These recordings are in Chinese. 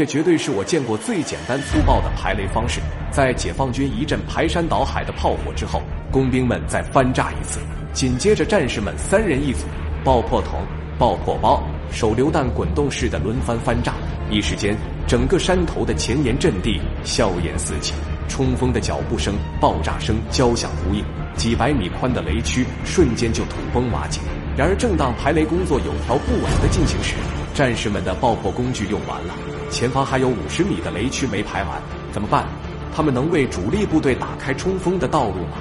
这绝对是我见过最简单粗暴的排雷方式。在解放军一阵排山倒海的炮火之后，工兵们再翻炸一次，紧接着战士们三人一组，爆破筒、爆破包、手榴弹滚动式的轮番翻炸。一时间，整个山头的前沿阵地硝烟四起，冲锋的脚步声、爆炸声交响呼应，几百米宽的雷区瞬间就土崩瓦解。然而，正当排雷工作有条不紊的进行时，战士们的爆破工具用完了，前方还有五十米的雷区没排完，怎么办？他们能为主力部队打开冲锋的道路吗？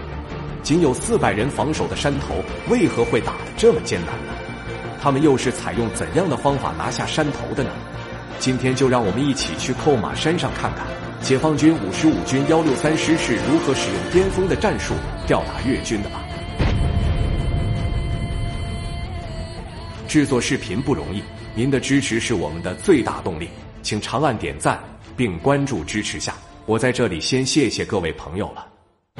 仅有四百人防守的山头，为何会打得这么艰难呢？他们又是采用怎样的方法拿下山头的呢？今天就让我们一起去扣马山上看看，解放军五十五军幺六三师是如何使用巅峰的战术吊打越军的吧。制作视频不容易，您的支持是我们的最大动力，请长按点赞并关注支持下。我在这里先谢谢各位朋友了。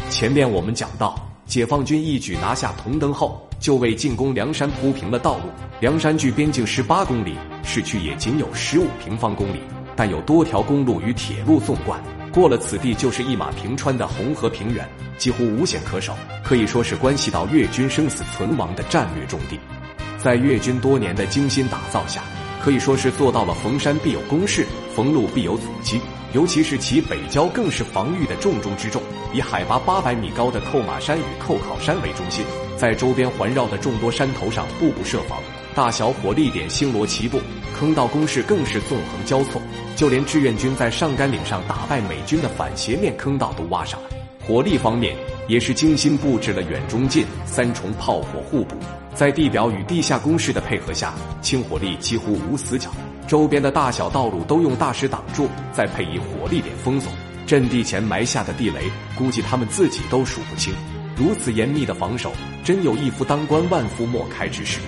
前面我们讲到，解放军一举拿下铜灯后。就为进攻梁山铺平了道路。梁山距边境十八公里，市区也仅有十五平方公里，但有多条公路与铁路纵贯，过了此地就是一马平川的红河平原，几乎无险可守，可以说是关系到越军生死存亡的战略重地。在越军多年的精心打造下，可以说是做到了逢山必有攻势，逢路必有阻击。尤其是其北郊，更是防御的重中之重。以海拔八百米高的扣马山与扣考山为中心，在周边环绕的众多山头上，步步设防，大小火力点星罗棋布，坑道攻势更是纵横交错。就连志愿军在上甘岭上打败美军的反斜面坑道都挖上了。火力方面，也是精心布置了远、中、近三重炮火互补，在地表与地下工事的配合下，轻火力几乎无死角。周边的大小道路都用大石挡住，再配以火力点封锁，阵地前埋下的地雷，估计他们自己都数不清。如此严密的防守，真有一夫当关万夫莫开之势。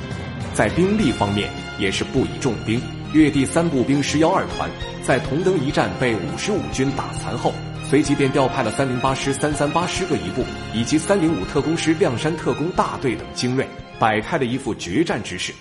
在兵力方面，也是不以重兵。粤第三步兵师幺二团在同登一战被五十五军打残后，随即便调派了三零八师、三三八师各一部，以及三零五特工师、亮山特工大队等精锐，摆开了一副决战之势。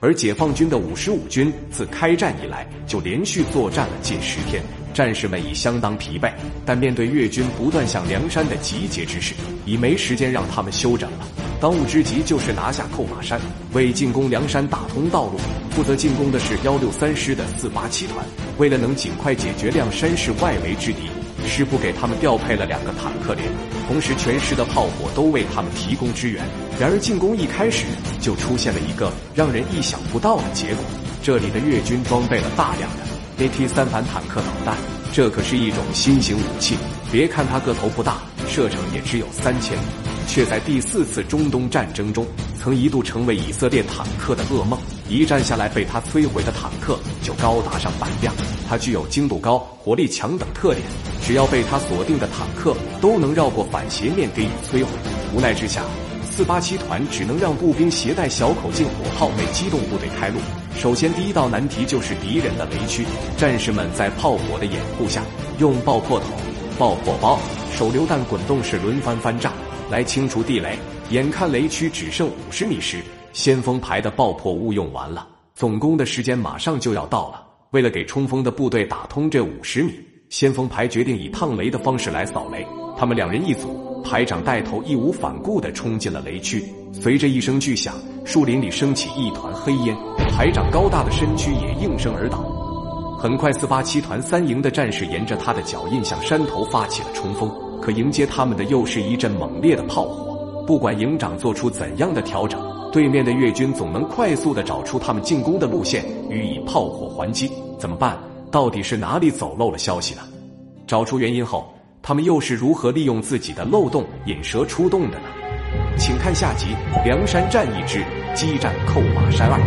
而解放军的五十五军自开战以来就连续作战了近十天，战士们已相当疲惫，但面对越军不断向梁山的集结之势，已没时间让他们休整了。当务之急就是拿下扣马山，为进攻梁山打通道路。负责进攻的是幺六三师的四八七团，为了能尽快解决亮山市外围之敌。师部给他们调配了两个坦克连，同时全师的炮火都为他们提供支援。然而进攻一开始就出现了一个让人意想不到的结果：这里的越军装备了大量的 AT 三反坦克导弹，这可是一种新型武器。别看它个头不大，射程也只有三千米，却在第四次中东战争中曾一度成为以色列坦克的噩梦。一战下来，被他摧毁的坦克就高达上百辆。它具有精度高、火力强等特点，只要被他锁定的坦克都能绕过反斜面给予摧毁。无奈之下，四八七团只能让步兵携带小口径火炮为机动部队开路。首先，第一道难题就是敌人的雷区。战士们在炮火的掩护下，用爆破筒、爆破包、手榴弹滚动式轮番翻炸来清除地雷。眼看雷区只剩五十米时，先锋排的爆破物用完了，总攻的时间马上就要到了。为了给冲锋的部队打通这五十米，先锋排决定以趟雷的方式来扫雷。他们两人一组，排长带头义无反顾地冲进了雷区。随着一声巨响，树林里升起一团黑烟，排长高大的身躯也应声而倒。很快，四八七团三营的战士沿着他的脚印向山头发起了冲锋。可迎接他们的又是一阵猛烈的炮火。不管营长做出怎样的调整。对面的越军总能快速的找出他们进攻的路线，予以炮火还击。怎么办？到底是哪里走漏了消息呢？找出原因后，他们又是如何利用自己的漏洞引蛇出洞的呢？请看下集《梁山战役之激战扣马山二》。